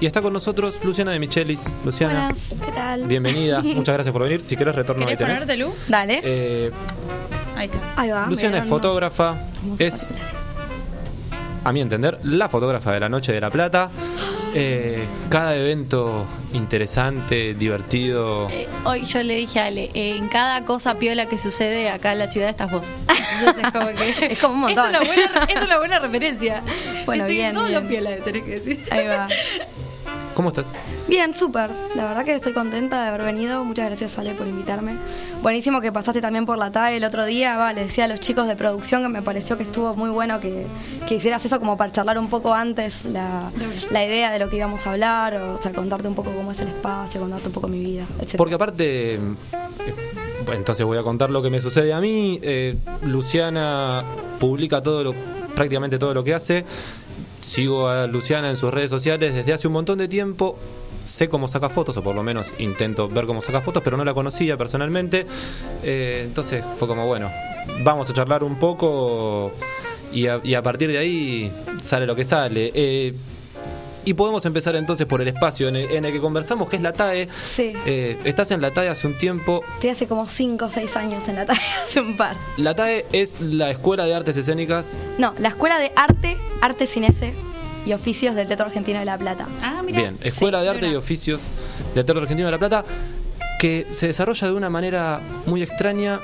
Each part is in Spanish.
Y está con nosotros Luciana de Michelis. Luciana, Buenas, ¿qué tal? bienvenida. Muchas gracias por venir. Si querés, retorno ahí ¿Querés tenés. ponerte, Lu? Dale. Eh, Ahí está. Ahí va. Luciana es fotógrafa. Es, a mi entender, la fotógrafa de la Noche de la Plata. Eh, cada evento interesante, divertido. Eh, hoy yo le dije a Ale, eh, en cada cosa piola que sucede acá en la ciudad estás vos. Entonces, es como que. Es como un montón. Es una buena, es una buena referencia. Bueno, Estoy en bien, todo bien. lo piola, tenés que decir. Ahí va. ¿Cómo estás? Bien, súper. La verdad que estoy contenta de haber venido. Muchas gracias, Ale, por invitarme. Buenísimo que pasaste también por la TAE el otro día. Va, le decía a los chicos de producción que me pareció que estuvo muy bueno que, que hicieras eso como para charlar un poco antes la, la idea de lo que íbamos a hablar, o, sea, contarte un poco cómo es el espacio, contarte un poco mi vida, etc. Porque aparte, eh, entonces voy a contar lo que me sucede a mí. Eh, Luciana publica todo lo, prácticamente todo lo que hace. Sigo a Luciana en sus redes sociales desde hace un montón de tiempo. Sé cómo saca fotos, o por lo menos intento ver cómo saca fotos, pero no la conocía personalmente. Eh, entonces fue como, bueno, vamos a charlar un poco y a, partir de ahí sale lo que sale. Eh, y podemos empezar entonces por el espacio en el, en el que conversamos, que es la TAE. Sí. Eh, estás en la TAE hace un tiempo. Estoy hace como 5 o 6 años en la TAE, hace un par. La TAE es la Escuela de Artes Escénicas. No, la Escuela de Arte, Arte Sin S y Oficios del Teatro Argentino de La Plata. Ah, mira. Bien, Escuela Sí, de Arte y Oficios del Teatro Argentino de La Plata, que se desarrolla de una manera muy extraña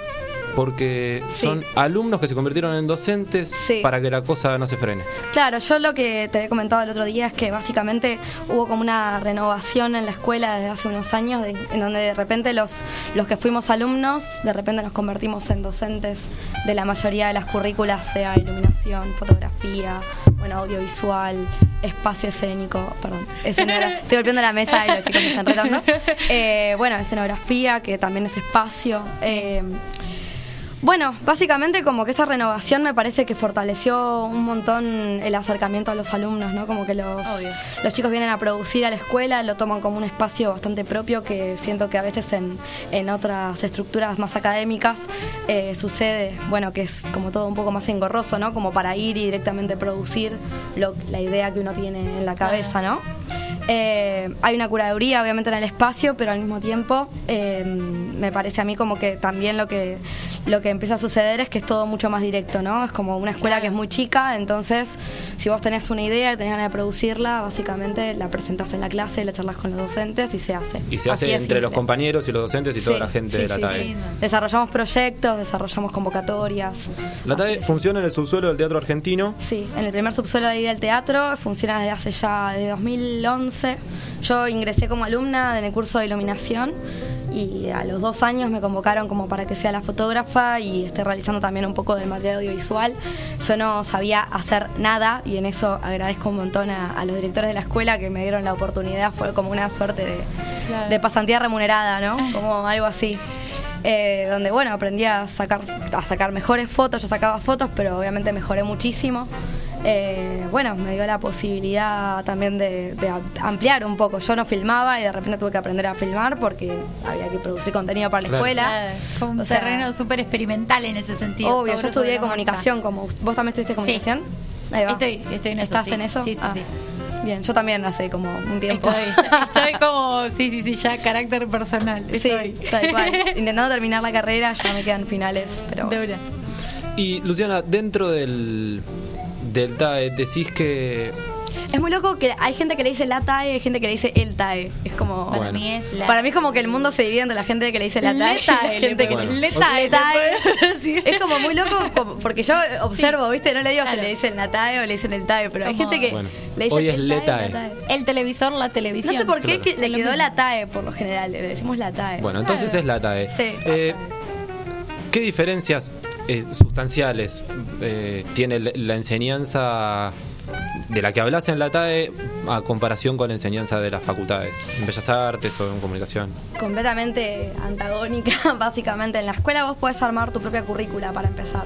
porque Sí. son alumnos que se convirtieron en docentes Sí. para que la cosa no se frene. Claro, yo lo que te había comentado el otro día es que básicamente hubo como una renovación en la escuela desde hace unos años, de- en donde de repente los, los que fuimos alumnos, de repente nos convertimos en docentes de la mayoría de las currículas, sea iluminación, fotografía, bueno, audiovisual, espacio escénico, perdón, escenografía. Estoy golpeando la mesa y los chicos me están retando. Eh, bueno, escenografía, que también es espacio. eh, bueno, básicamente como que esa renovación me parece que fortaleció un montón el acercamiento a los alumnos, ¿no? Como que los, Obvio. los chicos vienen a producir a la escuela, lo toman como un espacio bastante propio que siento que a veces en, en otras estructuras más académicas eh, sucede, bueno, que es como todo un poco más engorroso, ¿no? Como para ir y directamente producir lo- la idea que uno tiene en la cabeza, ¿no? Eh, hay una curaduría obviamente en el espacio, pero al mismo tiempo eh, me parece a mí como que también lo que lo que empieza a suceder es que es todo mucho más directo, ¿no? Es como una escuela que es muy chica, entonces si vos tenés una idea y tenés ganas de producirla, básicamente la presentás en la clase, la charlas con los docentes y se hace. Y se Así hace entre los compañeros y los docentes y toda Sí, la gente sí, de la sí, TAE. sí. Desarrollamos proyectos, desarrollamos convocatorias. La Así TAE es. funciona en el subsuelo del Teatro Argentino. Sí, en el primer subsuelo de ahí del teatro, funciona desde hace ya, de 2011. Yo ingresé como alumna en el curso de iluminación y a los dos años me convocaron como para que sea la fotógrafa y esté realizando también un poco del material audiovisual. Yo no sabía hacer nada y en eso agradezco un montón a, a los directores de la escuela que me dieron la oportunidad. Fue como una suerte de, Claro. de pasantía remunerada, ¿no? Como algo así. Eh, donde bueno aprendí a sacar a sacar mejores fotos yo sacaba fotos pero obviamente mejoré muchísimo Eh, bueno me dio la posibilidad también de, ampliar un poco yo no filmaba y de repente tuve que aprender a filmar porque había que producir contenido para la Claro. escuela Claro, Como un O sea, terreno súper experimental en ese sentido. obvio yo estudié comunicación como vos también estudiaste comunicación Ahí va. Estoy, estoy en eso. estás sí. en eso Sí, sí, Ah, sí. bien yo también hace como un tiempo Estoy, estoy como, sí, sí, sí, ya carácter personal. sí tal cual intentando terminar la carrera ya me quedan finales pero De una. Y Luciana, dentro del, del TAE decís que Es muy loco que hay gente que le dice la TAE y hay gente que le dice el TAE. Es como. Para Bueno. mí es la. Para mí es como que el mundo se divide entre la gente que le dice la TAE Le y la TAE, gente que le Bueno, TAE. le TAE. Es como muy loco como- porque yo observo, ¿viste? No le digo Claro. si le dicen la TAE o le dicen el TAE, pero hay gente que Bueno, le dice hoy es el le TAE. El televisor, la No televisión. sé por qué Claro. que le quedó la TAE por lo general, le decimos la TAE. Bueno, entonces es la TAE. Sí. Eh, ¿Qué diferencias eh, sustanciales eh, tiene la- enseñanza de la que hablas en la TAE a comparación con la enseñanza de las facultades, en Bellas Artes o en Comunicación? completamente antagónica, básicamente. En la escuela vos podés armar tu propia currícula para empezar.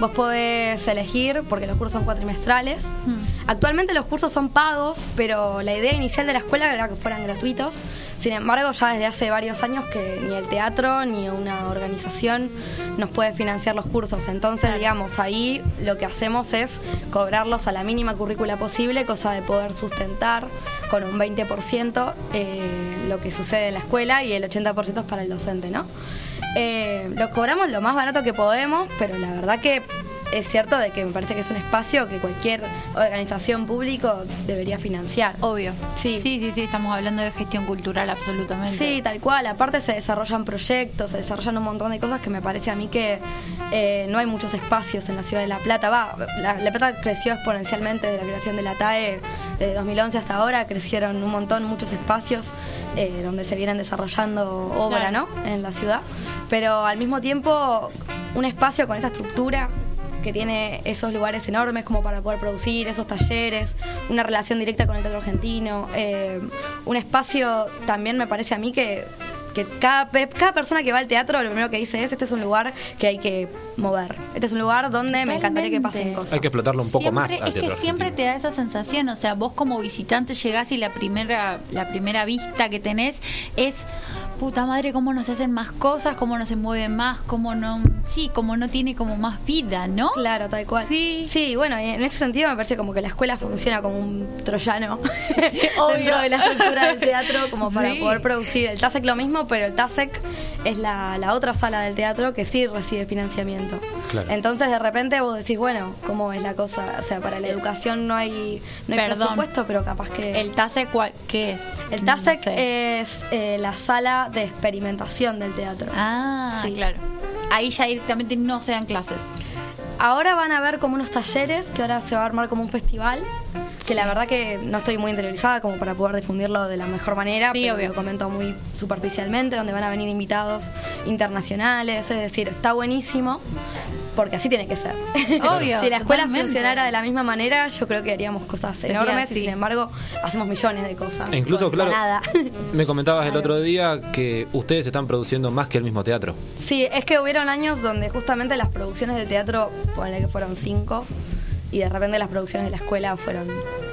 Vos podés elegir, porque los cursos son cuatrimestrales, Mm. Actualmente los cursos son pagos, pero la idea inicial de la escuela era que fueran gratuitos. Sin embargo, ya desde hace varios años que ni el teatro ni una organización nos puede financiar los cursos. Entonces, digamos, ahí lo que hacemos es cobrarlos a la mínima currícula posible, cosa de poder sustentar con un 20% eh, lo que sucede en la escuela y el 80% es para el docente, ¿no? Eh, lo cobramos lo más barato que podemos, pero la verdad que es cierto de que me parece que es un espacio que cualquier organización público debería financiar. Obvio. Sí. sí, sí, sí, estamos hablando de gestión cultural absolutamente. Sí, tal cual. Aparte se desarrollan proyectos, se desarrollan un montón de cosas que me parece a mí que eh, no hay muchos espacios en la ciudad de La Plata. Va, la, la Plata creció exponencialmente desde la creación de la TAE de 2011 hasta ahora, crecieron un montón, muchos espacios eh, donde se vienen desarrollando obra, Claro. ¿no? En la ciudad. Pero al mismo tiempo, un espacio con esa estructura que tiene esos lugares enormes como para poder producir, esos talleres, una relación directa con el teatro argentino, eh, un espacio también me parece a mí que, que cada, pe- cada persona que va al teatro lo primero que dice es, este es un lugar que hay que mover, este es un lugar donde me encantaría que pasen cosas. Hay que explotarlo un poco Siempre- más al Es que siempre te da esa sensación, o sea, vos como visitante llegás y la primera, la primera vista que tenés es puta madre cómo nos hacen más cosas, cómo no se mueven más, cómo no, sí, cómo no tiene como más vida, ¿no? Claro, tal cual. Sí. Sí, bueno, y en ese sentido me parece como que la escuela funciona como un troyano obvio. dentro de la estructura del teatro, como para Sí. poder producir. El TASEC lo mismo, pero el TASEC es la, la otra sala del teatro que sí recibe financiamiento. Claro. Entonces de repente vos decís, bueno, ¿cómo es la cosa? O sea, para la educación no hay, no hay presupuesto, pero capaz que... El TASE, ¿cuál- ¿qué es? el No TASEC sé. es eh, la sala de experimentación del teatro. Ah, Sí. claro. Ahí ya directamente no se dan clases. Ahora van a ver como unos talleres, que ahora se va a armar como un festival, que la verdad que no estoy muy interiorizada como para poder difundirlo de la mejor manera, Sí, pero obvio. lo comento muy superficialmente, donde van a venir invitados internacionales, es decir, está buenísimo, porque así tiene que ser. Obvio, si la escuela totalmente. funcionara de la misma manera, yo creo que haríamos cosas Sería enormes así. y sin embargo hacemos millones de cosas. E incluso, con claro, nada. me comentabas el otro día que ustedes están produciendo más que el mismo teatro. Sí, es que hubieron años donde justamente las producciones del teatro, ponele que fueron cinco, y de repente las producciones de la escuela fueron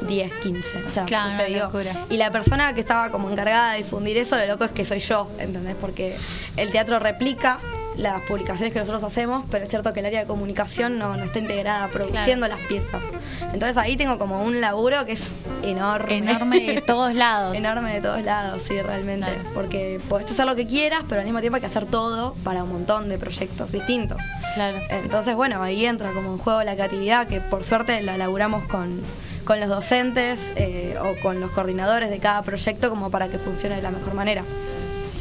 10, 15. O sea, Claro, sucedió. Y la persona que estaba como encargada de difundir eso, lo loco es que soy yo, ¿entendés? Porque el teatro replica las publicaciones que nosotros hacemos, pero es cierto que el área de comunicación no, no está integrada produciendo las piezas. Entonces ahí tengo como un laburo que es enorme. Enorme de todos lados. Enorme de todos lados, sí, realmente. Claro. Porque podés hacer lo que quieras, pero al mismo tiempo hay que hacer todo para un montón de proyectos distintos. Claro. Entonces, bueno, ahí entra como en juego la creatividad, que por suerte la laburamos con, con los docentes eh, o con los coordinadores de cada proyecto como para que funcione de la mejor manera.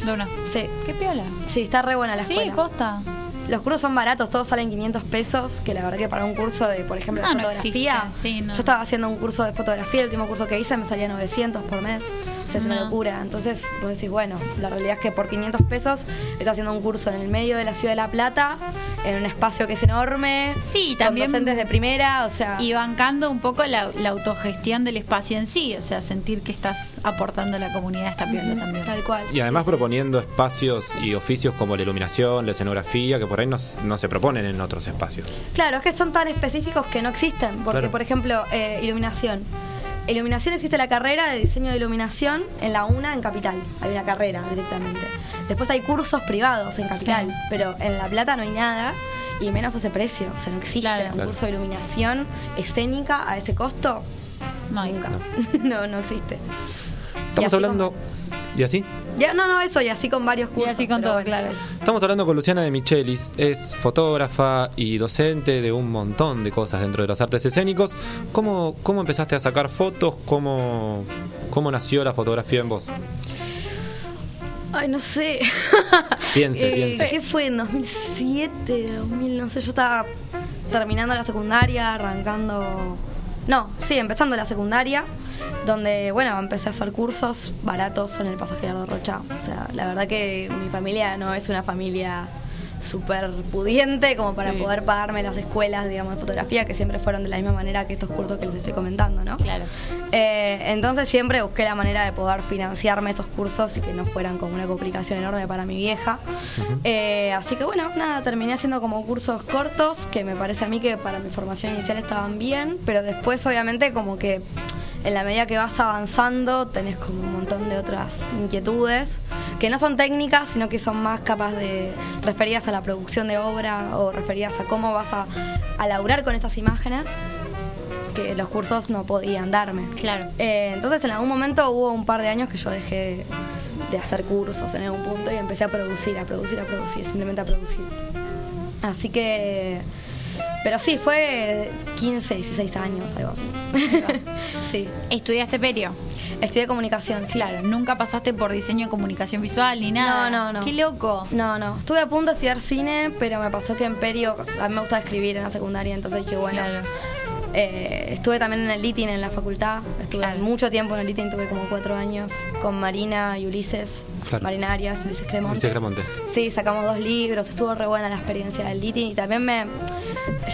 De una. Sí, ¿Qué piola? sí, está re buena la Sí, escuela. posta. Los cursos son baratos, todos salen 500 pesos, que la verdad que para un curso de, por ejemplo, de Ah, no fotografía, sí, no. yo estaba haciendo un curso de fotografía, el último curso que hice me salía 900 por mes, sea, es una locura. Entonces, vos decís, bueno, la realidad es que por 500 pesos estás haciendo un curso en el medio de la ciudad de La Plata, en un espacio que es enorme, Sí, con también- docentes de primera, o sea... Y bancando un poco la, la autogestión del espacio en sí, o sea, sentir que estás aportando a la comunidad esta piola también. Tal cual. Y además Sí, sí. proponiendo espacios y oficios como la iluminación, la escenografía, que por ahí no, se proponen en otros espacios. Claro, es que son tan específicos que no existen. Porque, Claro. por ejemplo, eh, iluminación. Iluminación existe la carrera de diseño de iluminación en la UNA en Capital. Hay una carrera directamente. Después hay cursos privados en Capital, Sí. pero en La Plata no hay nada y menos a ese precio. O sea, no existe Claro. un Claro. curso de iluminación escénica a ese costo. No hay. Nunca. No, no existe. Estamos hablando... ¿Y así? Ya, no, no, eso, y así con varios Y cursos. así con todo, bueno, claro. es- Estamos hablando con Luciana de Michelis, es fotógrafa y docente de un montón de cosas dentro de los artes escénicos. ¿Cómo, cómo empezaste a sacar fotos? ¿Cómo, ¿Cómo nació la fotografía en vos? Ay, no sé. Piense, Eh, piense. ¿Qué fue? ¿En 2007? 2000, no sé. Yo estaba terminando la secundaria, arrancando... No, sí, empezando la secundaria, donde, bueno, empecé a hacer cursos baratos en el pasaje Gerardo Rocha. O sea, la verdad que mi familia no es una familia súper pudiente como para Sí. poder pagarme las escuelas, digamos, de fotografía, que siempre fueron de la misma manera que estos cursos que les estoy comentando, ¿no? Claro. Eh, entonces siempre busqué la manera de poder financiarme esos cursos y que no fueran como una complicación enorme para mi vieja. Eh, así que bueno, nada, terminé haciendo como cursos cortos, que me parece a mí que para mi formación inicial estaban bien, pero después obviamente como que en la medida que vas avanzando tenés como un montón de otras inquietudes que no son técnicas, sino que son más capaz de referidas a la producción de obra o referidas a cómo vas a, a laburar con esas imágenes que los cursos no podían darme. Claro. Eh, entonces en algún momento hubo un par de años que yo dejé de, de hacer cursos en algún punto y empecé a producir, a producir, a producir, simplemente a producir. Así que... Pero sí, fue 15, 16 años, algo así. sí. ¿Estudiaste perio? Estudié comunicación, sí. Claro, nunca pasaste por diseño de comunicación visual ni nada. No, no, no. Qué loco. No, no. Estuve a punto de estudiar cine, pero me pasó que en Perio, a mí me gustaba escribir en la secundaria, entonces dije, bueno. Claro. eh, estuve también en el LITIN en la facultad. Estuve Claro. mucho tiempo en el LITIN, tuve como cuatro años con Marina y Ulises. Claro. Marina Arias, Ulises Cremonte. Ulises Cremonte. Sí, sacamos dos libros, estuvo re buena la experiencia del LITIN y también me.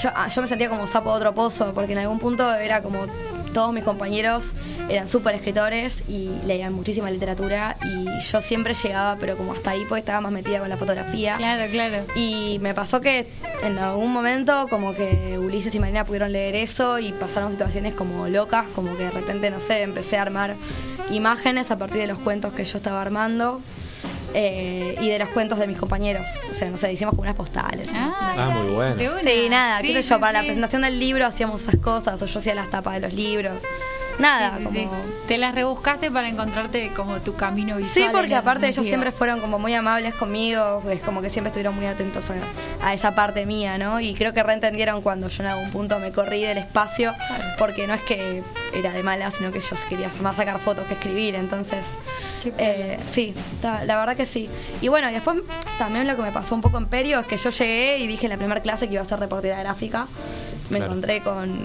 Yo, ah, yo me sentía como sapo de otro pozo, porque en algún punto era como. Todos mis compañeros eran súper escritores y leían muchísima literatura y yo siempre llegaba, pero como hasta ahí, pues estaba más metida con la fotografía. Claro, claro. Y me pasó que en algún momento como que Ulises y Marina pudieron leer eso y pasaron situaciones como locas, como que de repente, no sé, empecé a armar imágenes a partir de los cuentos que yo estaba armando eh, y de los cuentos de mis compañeros. O sea, no sé, hicimos como unas postales. ¿no? Ah, muy bueno. Sí, nada, qué sé yo, sí, para la presentación del libro hacíamos esas cosas, o yo hacía las tapas de los libros. Nada, Sí, sí, como... Te las rebuscaste para encontrarte como tu camino visual. Sí, porque aparte ellos siempre fueron como muy amables conmigo, es como que siempre estuvieron muy atentos a, a esa parte mía, ¿no? Y creo que reentendieron cuando yo en algún punto me corrí del espacio, porque no es que era de mala, sino que yo quería más sacar fotos que escribir, entonces... Eh, sí, la verdad que sí. Y bueno, después también lo que me pasó un poco en Perio es que yo llegué y dije en la primera clase que iba a ser reportera gráfica. Me Claro. encontré con,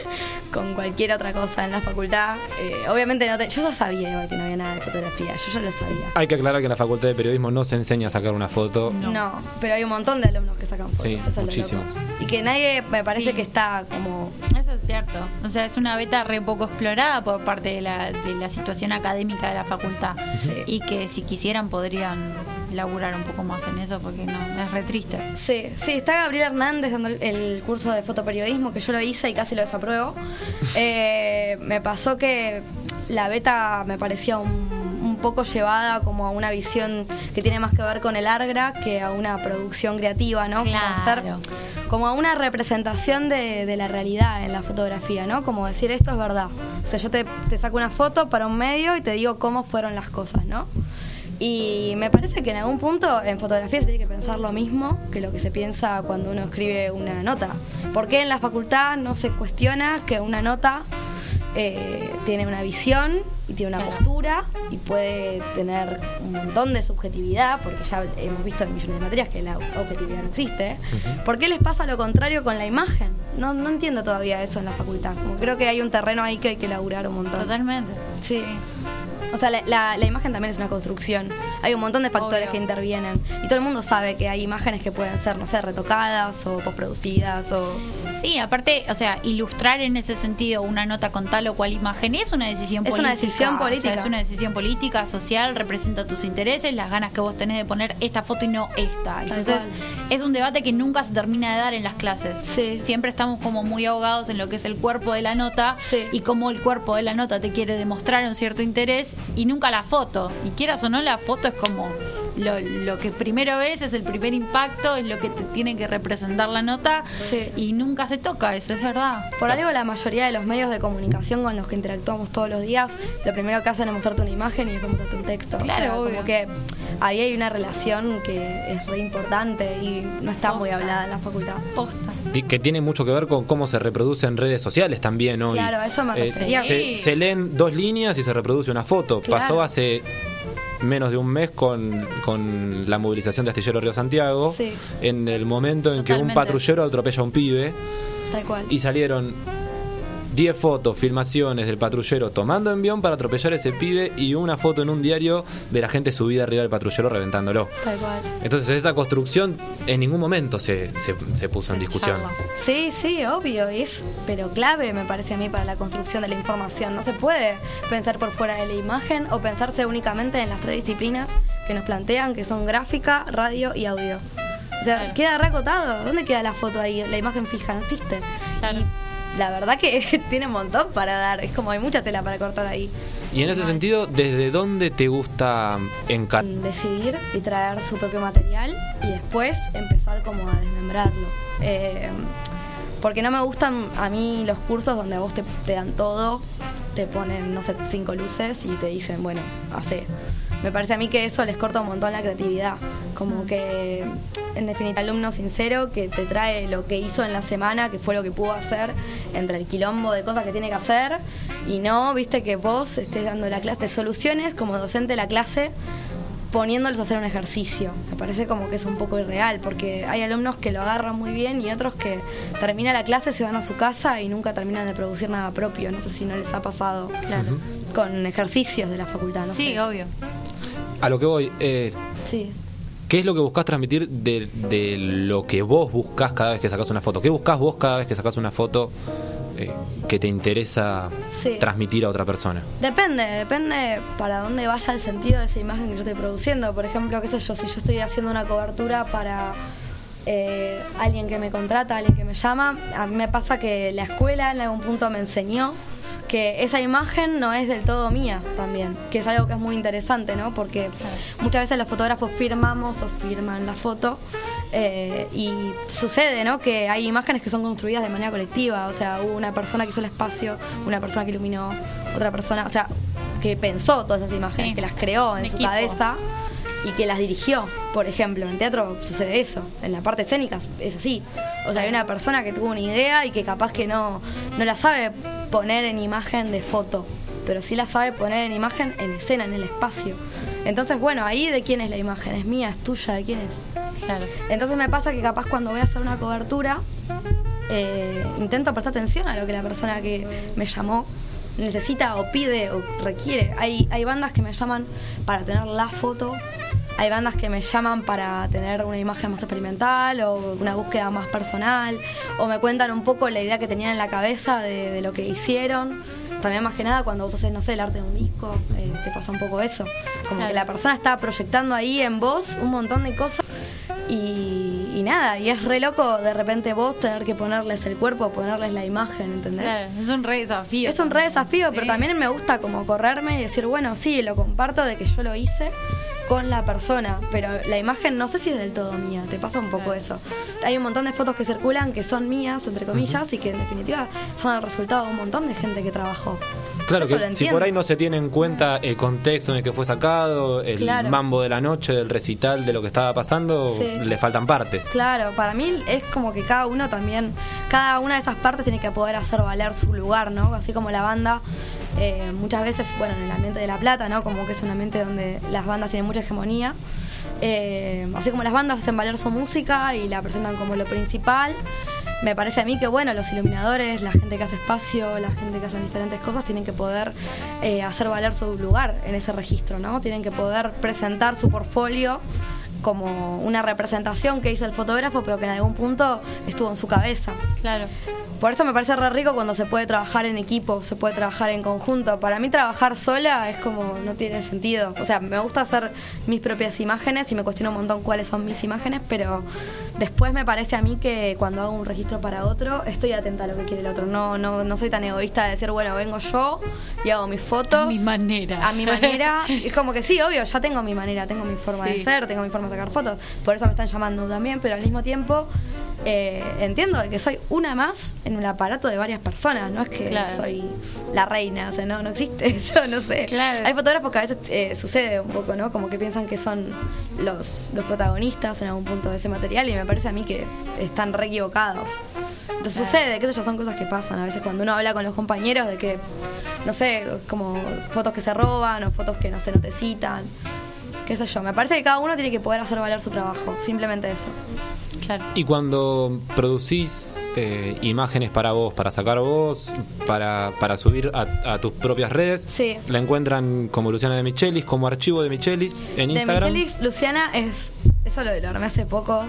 con cualquier otra cosa en la facultad. Eh, obviamente no te- yo ya sabía igual que no había nada de fotografía, yo ya lo sabía. Hay que aclarar que en la Facultad de Periodismo no se enseña a sacar una foto. No. No. pero hay un montón de alumnos que sacan fotos. Sí, eso es lo muchísimos. Y que nadie me parece Sí. que está como. Eso es cierto. O sea, es una beta re poco explorada por parte de la, de la situación académica de la facultad. Sí. Y que si quisieran podrían laburar un poco más en eso porque no, es re triste. Sí, sí, está Gabriel Hernández dando el, curso de fotoperiodismo que yo lo hice y casi lo desapruebo. Eh, me pasó que la beta me parecía un, un poco llevada como a una visión que tiene más que ver con el Argra que a una producción creativa, ¿no? Como hacer Claro. como a una representación de, de la realidad en la fotografía, ¿no? Como decir esto es verdad. O sea, yo te, te saco una foto para un medio y te digo cómo fueron las cosas, ¿no? Y me parece que en algún punto en fotografía se tiene que pensar lo mismo que lo que se piensa cuando uno escribe una nota. ¿Por qué en la facultad no se cuestiona que una nota eh, tiene una visión y tiene una postura y puede tener un montón de subjetividad, porque ya hemos visto en millones de materias que la objetividad no existe. ¿Por qué les pasa lo contrario con la imagen? No, no entiendo todavía eso en la facultad. Como creo que hay un terreno ahí que hay que laburar un montón. Totalmente. Sí. O sea, la, la- la imagen también es una construcción. Hay un montón de factores Obvio. que intervienen. Y todo el mundo sabe que hay imágenes que pueden ser, no sé, retocadas o postproducidas o... Sí, aparte, o sea, ilustrar en ese sentido una nota con tal o cual imagen es una decisión Es política. una decisión O sea, política. es una decisión política, social, representa tus intereses, las ganas que vos tenés de poner esta foto y no esta. Entonces, es un debate que nunca se termina de dar en las clases. Sí. Siempre estamos como muy ahogados en lo que es el cuerpo de la nota Sí. y cómo el cuerpo de la nota te quiere demostrar un cierto interés y nunca la foto. Y quieras o no, la foto es como lo, lo que primero ves, es el primer impacto, es lo que te tiene que representar la nota Sí. y nunca se toca, eso es verdad. Por algo la mayoría de los medios de comunicación con los que interactuamos todos los días, lo primero que hacen es mostrarte una imagen y después mostrarte un texto. Claro, o sea, obvio. como que ahí hay una relación que es re importante y no está muy hablada en la facultad. Posta. Que tiene mucho que ver con cómo se reproduce en redes sociales también hoy. Claro, a eso me refería. se, se leen dos líneas y se reproduce una foto. Claro. Pasó hace menos de un mes con, con la movilización de Astillero Río Santiago, Sí. en el momento en que un patrullero atropella a un pibe Tal cual. y salieron 10 fotos, filmaciones del patrullero tomando envión para atropellar a ese pibe y una foto en un diario de la gente subida arriba del patrullero reventándolo. Tal cual. Entonces esa construcción en ningún momento se, se, se puso en discusión. charla. Sí, sí, obvio, es pero clave me parece a mí para la construcción de la información. No se puede pensar por fuera de la imagen o pensarse únicamente en las tres disciplinas que nos plantean, que son gráfica, radio y audio. O sea, Claro. queda recotado. ¿Dónde queda la foto ahí? La imagen fija, no existe. Claro. Y la verdad que tiene un montón para dar. Es como hay mucha tela para cortar ahí. Y en ese sentido, ¿desde dónde te gusta encarar? decidir y traer su propio material y después empezar como a desmembrarlo. Eh, porque no me gustan a mí los cursos donde a vos te, te dan todo, te ponen, no sé, cinco luces y te dicen, bueno, hace. Me parece a mí que eso les corta un montón la creatividad. Como que, en definitiva, alumno sincero que te trae lo que hizo en la semana, que fue lo que pudo hacer, entre el quilombo de cosas que tiene que hacer, y no, viste, que vos estés dando la clase de soluciones como docente de la clase poniéndolos a hacer un ejercicio. Me parece como que es un poco irreal, porque hay alumnos que lo agarran muy bien y otros que termina la clase, se van a su casa y nunca terminan de producir nada propio. No sé si no les ha pasado Claro. con ejercicios de la facultad, no Sí, sé. obvio. A lo que voy, eh, Sí. ¿Qué es lo que buscas transmitir de, de lo que vos buscas cada vez que sacas una foto? ¿Qué buscas vos cada vez que sacas una foto eh, que te interesa Sí. transmitir a otra persona? Depende, depende para dónde vaya el sentido de esa imagen que yo estoy produciendo. Por ejemplo, qué sé yo, si yo estoy haciendo una cobertura para eh, alguien que me contrata, alguien que me llama, a mí me pasa que la escuela en algún punto me enseñó que esa imagen no es del todo mía también, que es algo que es muy interesante, ¿no? Porque muchas veces los fotógrafos firmamos o firman la foto eh, y sucede, ¿no? Que hay imágenes que son construidas de manera colectiva, o sea, hubo una persona que hizo el espacio, una persona que iluminó, otra persona, o sea, que pensó todas esas imágenes, Sí. que las creó en Un su equipo. cabeza y que las dirigió. Por ejemplo, en teatro sucede eso, en la parte escénica es así. O sea, hay una persona que tuvo una idea y que capaz que no, no la sabe poner en imagen de foto, pero sí la sabe poner en imagen en escena, en el espacio. Entonces, bueno, ahí de quién es la imagen, es mía, es tuya, de quién es. Claro. Entonces me pasa que capaz cuando voy a hacer una cobertura, eh, intento prestar atención a lo que la persona que me llamó necesita o pide o requiere. Hay, hay bandas que me llaman para tener la foto, hay bandas que me llaman para tener una imagen más experimental o una búsqueda más personal, o me cuentan un poco la idea que tenían en la cabeza de, de lo que hicieron. También más que nada cuando vos haces, no sé, el arte de un disco, eh, te pasa un poco eso. Como Claro. que la persona está proyectando ahí en vos un montón de cosas y, y nada, y es re loco de repente vos tener que ponerles el cuerpo, ponerles la imagen, ¿entendés? Claro, es un re desafío. Es un re desafío, Sí. pero también me gusta como correrme y decir, bueno, sí, lo comparto de que yo lo hice con la persona, pero la imagen no sé si es del todo mía, te pasa un poco eso. Hay un montón de fotos que circulan que son mías, entre comillas, y que en definitiva son el resultado de un montón de gente que trabajó. Claro que si por ahí no se tiene en cuenta el contexto en el que fue sacado, el Claro. mambo de la noche, del recital, de lo que estaba pasando, Sí. le faltan partes. Claro, para mí es como que cada uno también, cada una de esas partes tiene que poder hacer valer su lugar, ¿no? Así como la banda, eh, muchas veces, bueno, en el ambiente de La Plata, ¿no? Como que es un ambiente donde las bandas tienen mucha hegemonía. Eh, así como las bandas hacen valer su música y la presentan como lo principal, me parece a mí que, bueno, los iluminadores, la gente que hace espacio, la gente que hace diferentes cosas, tienen que poder eh, hacer valer su lugar en ese registro, ¿no? Tienen que poder presentar su portfolio como una representación que hizo el fotógrafo, pero que en algún punto estuvo en su cabeza. Claro. Por eso me parece re rico cuando se puede trabajar en equipo, se puede trabajar en conjunto. Para mí trabajar sola es como no tiene sentido. O sea, me gusta hacer mis propias imágenes y me cuestiono un montón cuáles son mis imágenes, pero después me parece a mí que cuando hago un registro para otro, estoy atenta a lo que quiere el otro. No, no, no soy tan egoísta de decir, bueno, vengo yo y hago mis fotos. A mi manera. A mi manera. es como que sí, obvio, ya tengo mi manera, tengo mi forma de ser, tengo mi forma de sacar fotos. Por eso me están llamando también, pero al mismo tiempo eh, entiendo que soy una más en un aparato de varias personas. No es que Claro. soy la reina, o sea, no, no existe eso, no sé. Claro. Hay fotógrafos que a veces eh, sucede un poco, ¿no? Como que piensan que son los, los protagonistas en algún punto de ese material y me parece a mí que están re equivocados. Entonces Claro. sucede, que eso ya son cosas que pasan a veces cuando uno habla con los compañeros de que, no sé, como fotos que se roban o fotos que no se no te citan. Qué sé yo, me parece que cada uno tiene que poder hacer valer su trabajo, simplemente eso. Claro. Y cuando producís eh, imágenes para vos, para sacar vos, para, para subir a, a tus propias redes, Sí. la encuentran como Luciana de Michelis, como archivo de Michelis en De Instagram. Michelis, Luciana es. Eso lo, lo armé hace poco,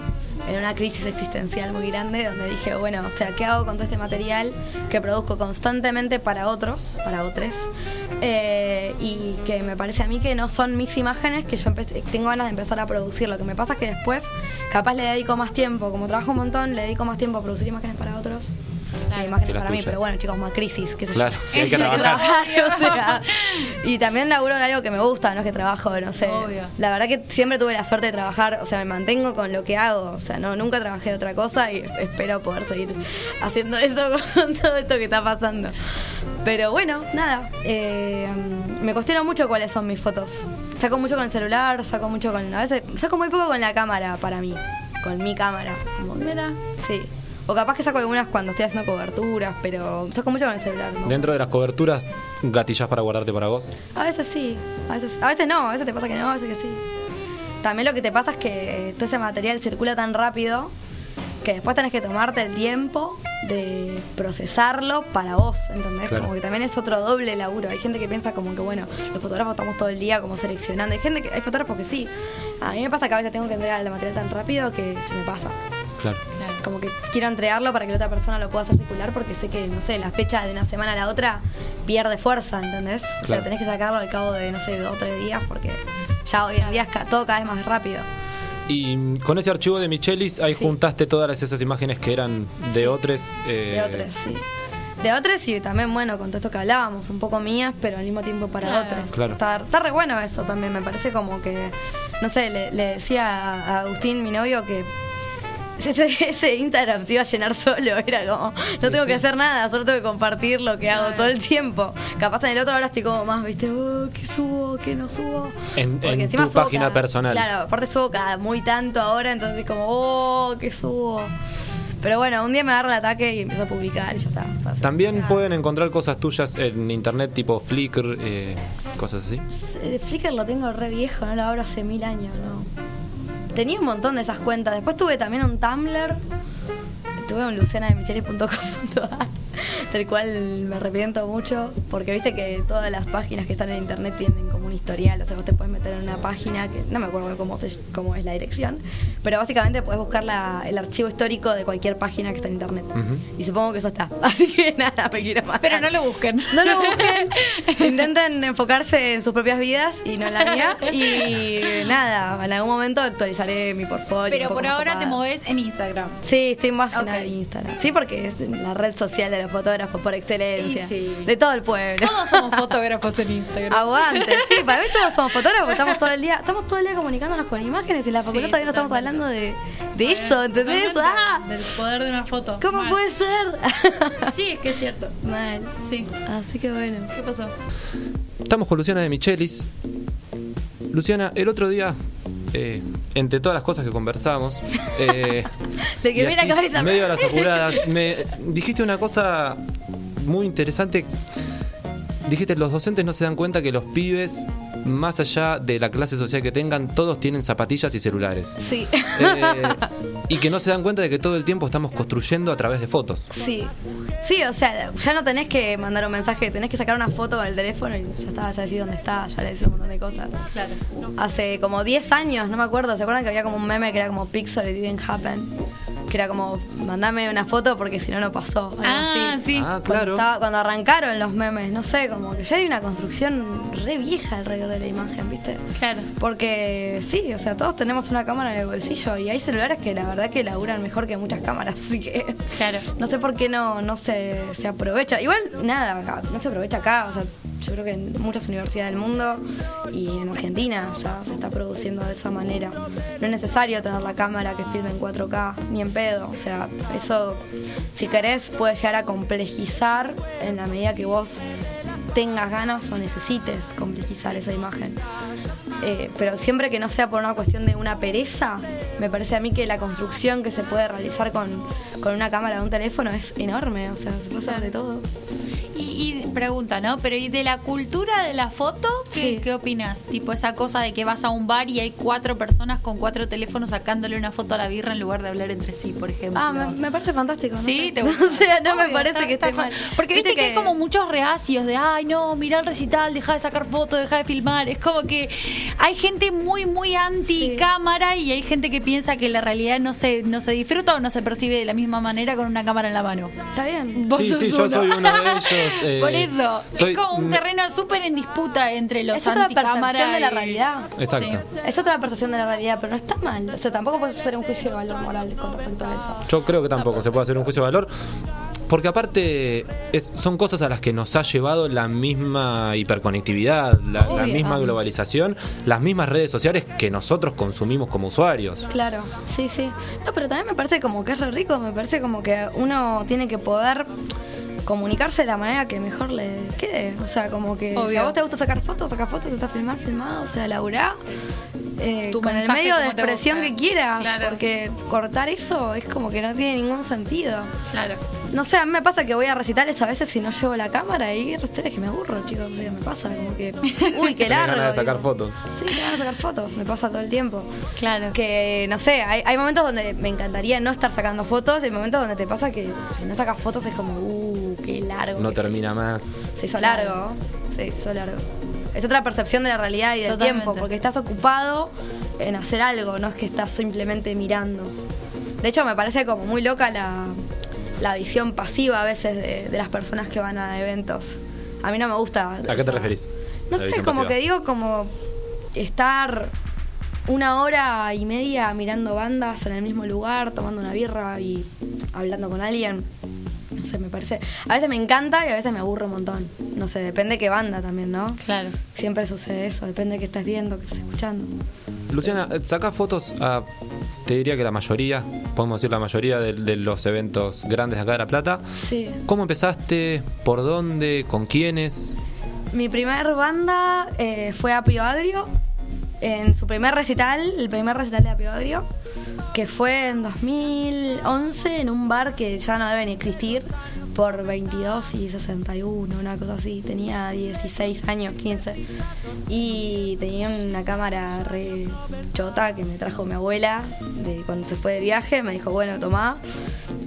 en una crisis existencial muy grande, donde dije, bueno, o sea, ¿qué hago con todo este material que produzco constantemente para otros, para otros? Eh, y que me parece a mí que no son mis imágenes, que yo empecé- tengo ganas de empezar a producir. Lo que me pasa es que después, capaz le dedico más tiempo, como trabajo un montón, le dedico más tiempo a producir imágenes para otros. Que imágenes Que las para mí, pero bueno, chicos, más crisis, qué sé yo. Claro, sí, hay que trabajar. trabajar, o sea, y también laburo de algo que me gusta, no es que trabajo, no sé. Obvio. La verdad que siempre tuve la suerte de trabajar, o sea, me mantengo con lo que hago, o sea, no nunca trabajé de otra cosa y espero poder seguir haciendo eso con todo esto que está pasando. Pero bueno, nada, eh, me cuestiono mucho cuáles son mis fotos. Saco mucho con el celular, saco mucho con... A veces saco muy poco con la cámara para mí, con mi cámara. Como, Mira. Sí. O capaz que saco algunas cuando estoy haciendo coberturas, pero saco mucho con el celular. ¿no? Dentro de las coberturas, gatillas para guardarte para vos. A veces sí, a veces, a veces no, a veces te pasa que no, a veces que sí. También lo que te pasa es que eh, todo ese material circula tan rápido que después tenés que tomarte el tiempo de procesarlo para vos, ¿entendés? Claro. Como que también es otro doble laburo. Hay gente que piensa como que, bueno, los fotógrafos estamos todo el día como seleccionando. Hay gente que, hay fotógrafos que sí. A mí me pasa que a veces tengo que entregar el material tan rápido que se me pasa. Claro. Como que quiero entregarlo para que la otra persona lo pueda hacer circular porque sé que, no sé, la fecha de una semana a la otra pierde fuerza, ¿entendés? O sea, tenés que sacarlo al cabo de, no sé, dos o tres días porque ya hoy en día es ca- todo cada vez más rápido. Y con ese archivo de Michelis, ahí Sí. juntaste todas esas imágenes que eran de Sí. otros. eh, De otros, sí. De otros y también, bueno, con todo esto que hablábamos, un poco mías, pero al mismo tiempo para Claro. otros. Claro. Está, está re bueno eso también, me parece como que, no sé, le, le decía a Agustín, mi novio, que ese, ese Instagram se iba a llenar solo, era como, no tengo que hacer nada, solo tengo que compartir lo que hago todo el tiempo. Capaz en el otro ahora estoy como más, viste, "Oh, ¿qué subo? ¿Qué no subo? En- Porque en encima tu subo página cada- personal. Claro, aparte subo cada muy tanto ahora, entonces como, oh, ¿qué subo? Pero bueno, un día me agarro el ataque y empiezo a publicar y ya está. O sea, También pueden encontrar cosas tuyas en internet, tipo Flickr, eh, cosas así. De Flickr lo tengo re viejo, no lo abro hace mil años, ¿no? Tenía un montón de esas cuentas. Después tuve también un Tumblr. Tuve un lucianademichelis.com.ar del cual me arrepiento mucho porque viste que todas las páginas que están en internet tienen como un historial, o sea, vos te puedes meter en una página que no me acuerdo cómo, se, cómo es la dirección, pero básicamente puedes buscar la- el archivo histórico de cualquier página que está en internet. Y supongo que eso está. Así que nada, me quiero matar. Pero no lo busquen. No lo busquen. Intenten enfocarse en sus propias vidas y no en la mía. Y nada, en algún momento actualizaré mi portfolio. Pero por ahora te moves en Instagram. Sí, estoy más que nada Ok. en Instagram. Sí, porque es la red social de los fotógrafos por excelencia. Sí. De todo el pueblo. Todos somos fotógrafos en Instagram. Aguante, sí, para mí todos somos fotógrafos, estamos todo el día, estamos todo el día comunicándonos con imágenes y en la facultad Sí, todavía no estamos hablando de, de eso, ¿entendés? ¡Ah! Del poder de una foto. ¿Cómo Mal. puede ser? Sí, es que es cierto. Mal. Sí. Así que bueno. ¿Qué pasó? Estamos con Luciana de Michelis. Luciana, el otro día, eh, entre todas las cosas que conversamos, eh, De que y viene así, la cabeza. medio a las apuradas, me dijiste una cosa muy interesante. Dijiste, los docentes no se dan cuenta que los pibes, más allá de la clase social que tengan, todos tienen zapatillas y celulares. Sí. Eh, y que no se dan cuenta de que todo el tiempo estamos construyendo a través de fotos. Sí, sí, o sea, ya no tenés que mandar un mensaje, tenés que sacar una foto del teléfono y ya está, ya decís dónde está, ya le decís un montón de cosas. Claro. Hace como 10 años, no me acuerdo, ¿se acuerdan que había como un meme que era como Pixel It Didn't Happen? Que era como, mandame una foto porque si no, no pasó. algo Ah, así. sí. Ah, Cuando, claro. estaba- cuando arrancaron los memes, no sé, como que ya hay una construcción re vieja alrededor de la imagen, ¿viste? Claro. Porque sí, o sea, todos tenemos una cámara en el bolsillo y hay celulares que la verdad que laburan mejor que muchas cámaras, así que Claro. no sé por qué no, no se, se aprovecha. Igual, nada, no se aprovecha acá, o sea, yo creo que en muchas universidades del mundo y en Argentina ya se está produciendo de esa manera. No es necesario tener la cámara que filme en 4K, ni en pedo, o sea, eso, si querés, puede llegar a complejizar en la medida que vos tengas ganas o necesites complejizar esa imagen. Eh, pero siempre que no sea por una cuestión de una pereza, me parece a mí que la construcción que se puede realizar con, con una cámara de un teléfono es enorme, o sea, se puede hacer de todo. Y, y pregunta, ¿no? Pero ¿y de la cultura de la foto? ¿Qué, Sí. ¿qué opinas? Tipo esa cosa de que vas a un bar y hay cuatro personas con cuatro teléfonos sacándole una foto a la birra en lugar de hablar entre sí, por ejemplo. Ah, me, me parece fantástico. no Sí, sé. te gusta. O sea, no me parece está- que está esté mal. Porque viste, que, hay como muchos reacios de, ay, no, mira el recital, deja de sacar fotos, deja de filmar. Es como que hay gente muy, muy anti Sí. cámara y hay gente que piensa que la realidad no se, no se disfruta o no se percibe de la misma manera con una cámara en la mano. Está bien. Vos Sí, sos sí, yo soy uno de ellos. Eh, Por eso, soy- es como un terreno súper en disputa entre los Es otra percepción de la realidad. Exacto. Sí. Es otra percepción de la realidad, pero no está mal. O sea, tampoco puedes hacer un juicio de valor moral con respecto a eso. Yo creo que tampoco se puede hacer un juicio de valor. Porque aparte es- son cosas a las que nos ha llevado la misma hiperconectividad, la, misma globalización, las mismas redes sociales que nosotros consumimos como usuarios. Claro, sí, sí. No, pero también me parece como que es re rico, me parece como que uno tiene que poder comunicarse de la manera que mejor le quede. O sea, como que si a vos te gusta sacar fotos, sacar fotos, te gusta filmar, filmar, o sea, laburá. Eh, Tu con el medio de expresión que quieras, Claro. porque cortar eso es como que no tiene ningún sentido. Claro. No sé, a mí me pasa que voy a recitales a veces si no llevo la cámara y recitales que me aburro, chicos. O sea, me pasa como que, uy, qué largo. ganas de sacar digo. fotos. Sí, tengo ganas de sacar fotos, me pasa todo el tiempo. Claro. Que, no sé, hay, hay momentos donde me encantaría no estar sacando fotos y hay momentos donde te pasa que si no sacas fotos es como, uh, qué largo. No termina hizo. más. Se hizo Claro. largo, se hizo largo. Es otra percepción de la realidad y del Totalmente. tiempo, porque estás ocupado en hacer algo, no es que estás simplemente mirando. De hecho, me parece como muy loca la, la visión pasiva a veces de, de las personas que van a eventos. A mí no me gusta. ¿A qué te referís? No sé, como pasiva. que digo como estar una hora y media mirando bandas en el mismo lugar, tomando una birra y hablando con alguien. No sé, me parece. A veces me encanta y a veces me aburre un montón. No sé, depende qué banda también, ¿no? Claro. Siempre sucede eso, depende de qué estás viendo, qué estás escuchando. Luciana, sacás fotos a, te diría que la mayoría, podemos decir la mayoría de, de los eventos grandes de acá de La Plata. Sí. ¿Cómo empezaste? ¿Por dónde? ¿Con quiénes? Mi primer banda eh, fue Apio Agrio. En su primer recital, el primer recital de Apio Agrio, que fue en 2011 en un bar que ya no debe ni existir, por 22 y 61, una cosa así. Tenía 16 años, 15. Y tenía una cámara re chota que me trajo mi abuela de cuando se fue de viaje. Me dijo, bueno, tomá.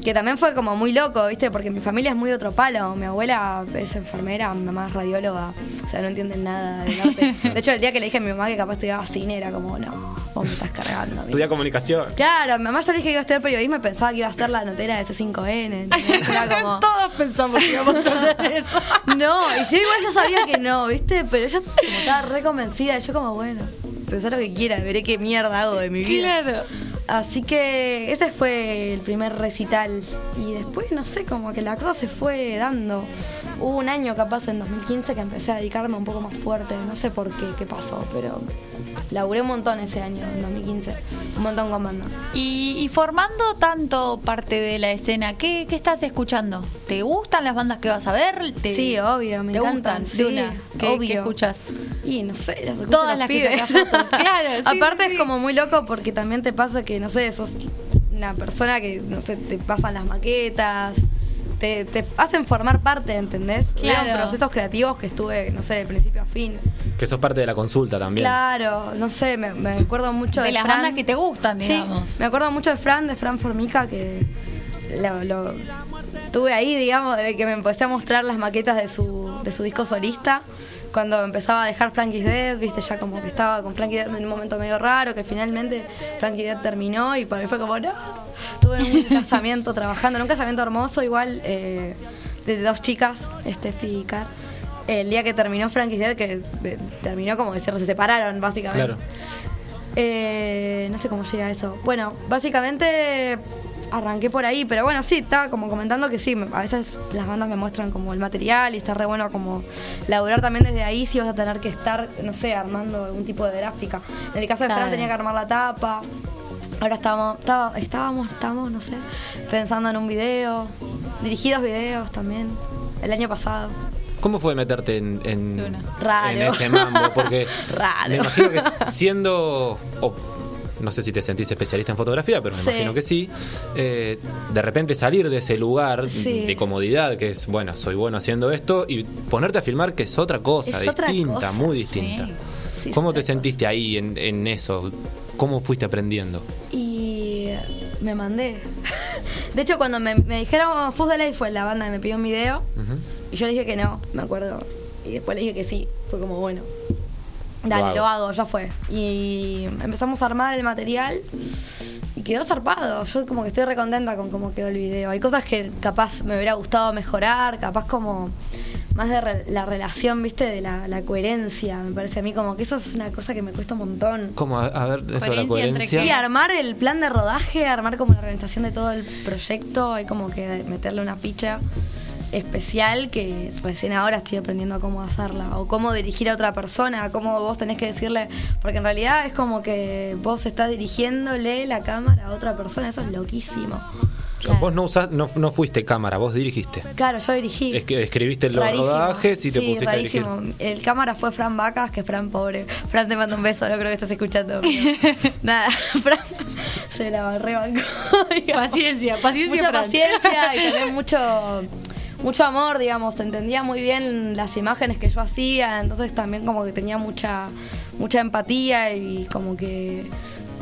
Que también fue como muy loco, ¿viste? Porque mi familia es muy de otro palo. Mi abuela es enfermera, mi mamá es radióloga. O sea, no entienden nada del. De hecho, el día que le dije a mi mamá que capaz estudiaba cine, era como, no, vos me estás cargando. Estudia comunicación. Claro, mi mamá ya le dije que iba a estudiar periodismo y pensaba que iba a ser la notera de C5N. ¿entendés? Era como... Todos pensamos que íbamos a hacer eso. No, y yo igual ya sabía que no, ¿viste? Pero ella como estaba re convencida, y yo como, bueno, pensá lo que quiera, veré qué mierda hago de mi vida. Claro. Así que ese fue el primer recital. Y después, no sé, como que la cosa se fue dando. Hubo un año capaz en 2015 que empecé a dedicarme un poco más fuerte. No sé por qué, qué pasó, pero laburé un montón ese año, en 2015. Un montón con bandas. Y, y formando tanto parte de la escena, ¿qué, qué estás escuchando? ¿Te gustan las bandas que vas a ver? ¿Te- Sí, obvio, me ¿Te encantan, gustan? sí, de una. ¿Qué, obvio. qué escuchas? Y no sé, las Todas las que pibes. sacas fotos. Claro, sí, Aparte sí. es como muy loco porque también te pasa que, no sé, sos una persona que, no sé, te pasan las maquetas, te, te hacen formar parte, ¿entendés? Claro. Hubieron procesos creativos que estuve, no sé, de principio a fin. Que sos parte de la consulta también. Claro, no sé, me, me acuerdo mucho de, De las Fran. bandas que te gustan, Sí, digamos. me acuerdo mucho de Fran, de Fran Formica, que lo, lo- tuve ahí, digamos, desde que me empecé a mostrar las maquetas de su, de su disco solista. Cuando empezaba a dejar Frankie's Dead, viste, ya como que estaba con Frankie Dead en un momento medio raro, que finalmente Frankie Dead terminó y para mí fue como, no. Estuve en un casamiento trabajando, en un casamiento hermoso, igual, eh, de dos chicas, Steffi y Car. El día que terminó Frankie's Dead, que eh, terminó como decirlo, se separaron, básicamente. Claro. Eh, no sé cómo llega a eso. Bueno, básicamente arranqué por ahí, pero bueno, sí, estaba como comentando que sí, a veces las bandas me muestran como el material y está re bueno como laburar también desde ahí si vas a tener que estar, no sé, armando algún tipo de gráfica. En el caso de Claro. Fran tenía que armar la tapa. Ahora estábamos, estaba- estábamos, estamos, no sé, pensando en un video, dirigidos videos también, el año pasado. ¿Cómo fue meterte en, en, Raro. en ese mambo? Porque Raro. me imagino que siendo no sé si te sentís especialista en fotografía, pero me Sí. imagino que sí, eh, de repente salir de ese lugar Sí. de comodidad, que es, bueno, soy bueno haciendo esto, y ponerte a filmar que es otra cosa, Es otra distinta, cosa, muy distinta. sí. ¿Cómo te sentiste ahí en, en eso? ¿Cómo fuiste aprendiendo? Y me mandé. De hecho, cuando me, me dijeron Fuzz de Ley fue la banda que me pidió un video. Y yo le dije que no, me acuerdo. Y después le dije que sí. Fue como, bueno, dale, Lo hago. lo hago, ya fue. Y empezamos a armar el material y quedó zarpado. Yo como que estoy recontenta con cómo quedó el video. Hay cosas que capaz me hubiera gustado mejorar, capaz como más de re- la relación, viste, de la, la coherencia. Me parece a mí como que eso es una cosa que me cuesta un montón. ¿Cómo? A, a ver, eso de la Coherencia entre coherencia. Y armar el plan de rodaje, armar como la organización de todo el proyecto, hay como que meterle una ficha especial que recién ahora estoy aprendiendo a cómo hacerla o cómo dirigir a otra persona, cómo vos tenés que decirle, porque en realidad es como que vos estás dirigiéndole la cámara a otra persona, eso es loquísimo. Claro. Vos no, usás, no, no fuiste cámara, vos dirigiste. Claro, yo dirigí. Es que escribiste los Rarísimo. rodajes y te Sí, pusiste rarísimo. a dirigir. El cámara fue Fran Vacas, que Fran pobre. Fran te mando un beso, no creo que estés escuchando. Nada, Fran se la rebancó. Paciencia, paciencia, Mucha Fran. paciencia y también mucho mucho amor, digamos, entendía muy bien las imágenes que yo hacía, entonces también como que tenía mucha mucha empatía y como que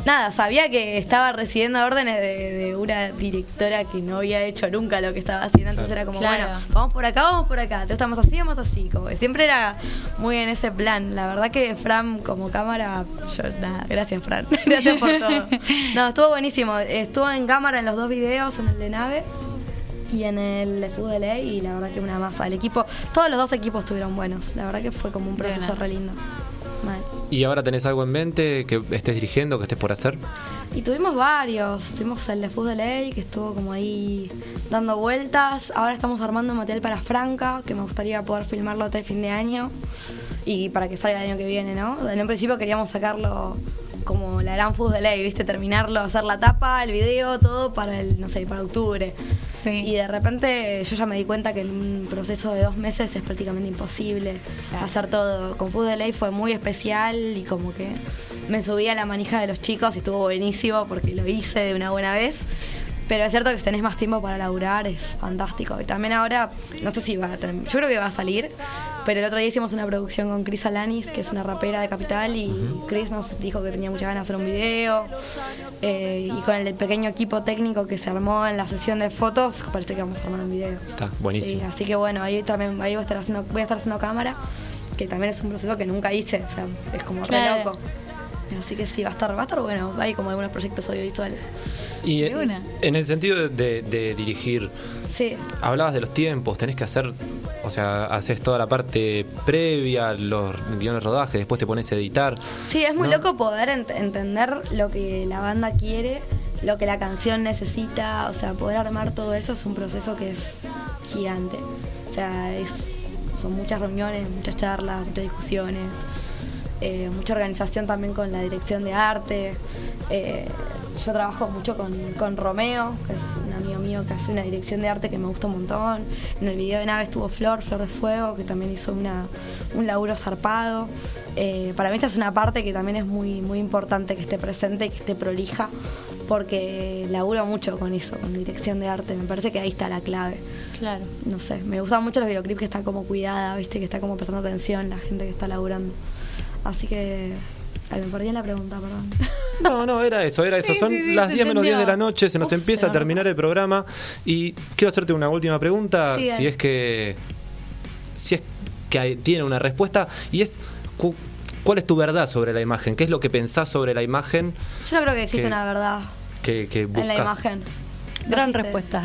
nada, sabía que estaba recibiendo órdenes de, de una directora que no había hecho nunca lo que estaba haciendo, entonces Claro. era como, Claro. bueno, vamos por acá, vamos por acá, te estamos así, vamos así, como que siempre era muy en ese plan. La verdad que Fran como cámara, yo nada, gracias Fran, gracias por todo. No, estuvo buenísimo, estuvo en cámara en los dos videos, en el de nave y en el de Fútbol LA y la verdad que una masa. El equipo, todos los dos equipos estuvieron buenos. La verdad que fue como un proceso re lindo. Mal. ¿Y ahora tenés algo en mente que estés dirigiendo, que estés por hacer? Y tuvimos varios. Tuvimos el de Fútbol LA que estuvo como ahí dando vueltas. Ahora estamos armando material para Franca, que me gustaría poder filmarlo hasta el fin de año. Y para que salga el año que viene, ¿no? En un principio queríamos sacarlo como la gran Fútbol LA, ¿viste? Terminarlo, hacer la tapa, el video, todo para el, no sé, para octubre. Sí. Y de repente yo ya me di cuenta que en un proceso de dos meses es prácticamente imposible Claro. hacer todo. Con Food Ley fue muy especial y como que me subí a la manija de los chicos y estuvo buenísimo porque lo hice de una buena vez. Pero es cierto que si tenés más tiempo para laburar es fantástico. Y también ahora, no sé si va a term- yo creo que va a salir, pero el otro día hicimos una producción con Chris Alanis, que es una rapera de Capital, y Chris nos dijo que tenía muchas ganas de hacer un video. Eh, y con el pequeño equipo técnico que se armó en la sesión de fotos, parece que vamos a armar un video. Está buenísimo. Sí, así que bueno, ahí también ahí voy a estar haciendo, voy a estar haciendo cámara, que también es un proceso que nunca hice, o sea, es como Claro. re loco. Así que sí, va a estar, va a estar bueno, hay como algunos proyectos audiovisuales. Y en- una. en el sentido de, de dirigir, Sí, hablabas de los tiempos, tenés que hacer, o sea, haces toda la parte previa, los guiones de rodaje, después te pones a editar. sí, es muy ¿no? loco poder ent- entender lo que la banda quiere, lo que la canción necesita, o sea, poder armar todo eso es un proceso que es gigante. O sea, es, son muchas reuniones, muchas charlas, muchas discusiones. Eh, mucha organización también con la dirección de arte. Eh, yo trabajo mucho con, con Romeo, que es un amigo mío que hace una dirección de arte que me gusta un montón. En el video de nave estuvo Flor, Flor de Fuego, que también hizo una, un laburo zarpado. Eh, para mí esta es una parte que también es muy, muy importante que esté presente y que esté prolija, porque laburo mucho con eso, con dirección de arte. Me parece que ahí está la clave Claro. no sé, me gustan mucho los videoclips que está como cuidada, viste, que está como prestando atención la gente que está laburando. Así que. Ay, me perdí en la pregunta, perdón. No, no, era eso, era eso. Sí, Son sí, sí, las se 10 menos 10 de la noche, se nos Uf, empieza se a terminar el programa y quiero hacerte una última pregunta, Sí, si es que si es que hay- tiene una respuesta y es cu- ¿cuál es tu verdad sobre la imagen? ¿Qué es lo que pensás sobre la imagen Yo no creo que existe Que- una verdad que, que buscas? en la imagen. Gran respuesta.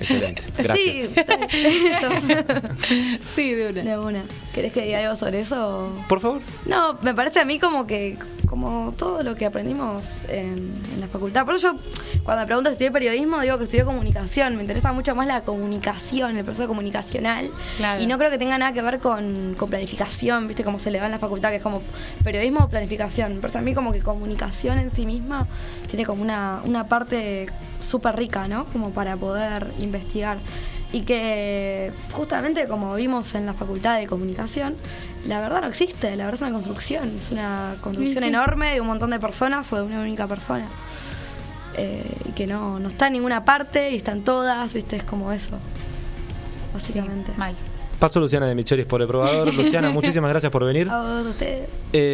Excelente, gracias. Sí, sí, de una. de una. ¿Querés que diga algo sobre eso? Por favor. No, me parece a mí como que, como todo lo que aprendimos en, en la facultad. Por eso yo, cuando me preguntas si estudié periodismo, digo que estudié comunicación. Me interesa mucho más la comunicación, el proceso comunicacional. Claro. Y no creo que tenga nada que ver con, con planificación, ¿viste? Como se le da en la facultad, que es como periodismo o planificación. Pero a mí como que comunicación en sí misma tiene como una, una parte súper rica, ¿no? Como para poder investigar. y que justamente como vimos en la Facultad de Comunicación, la verdad no existe, la verdad es una construcción, es una construcción Sí, sí. enorme de un montón de personas o de una única persona. Eh, y que no, no está en ninguna parte y están todas, viste, es como eso, básicamente. Mal. Paso Luciana de Michelis por el probador. Luciana, muchísimas gracias por venir. A vos, ustedes. Eh,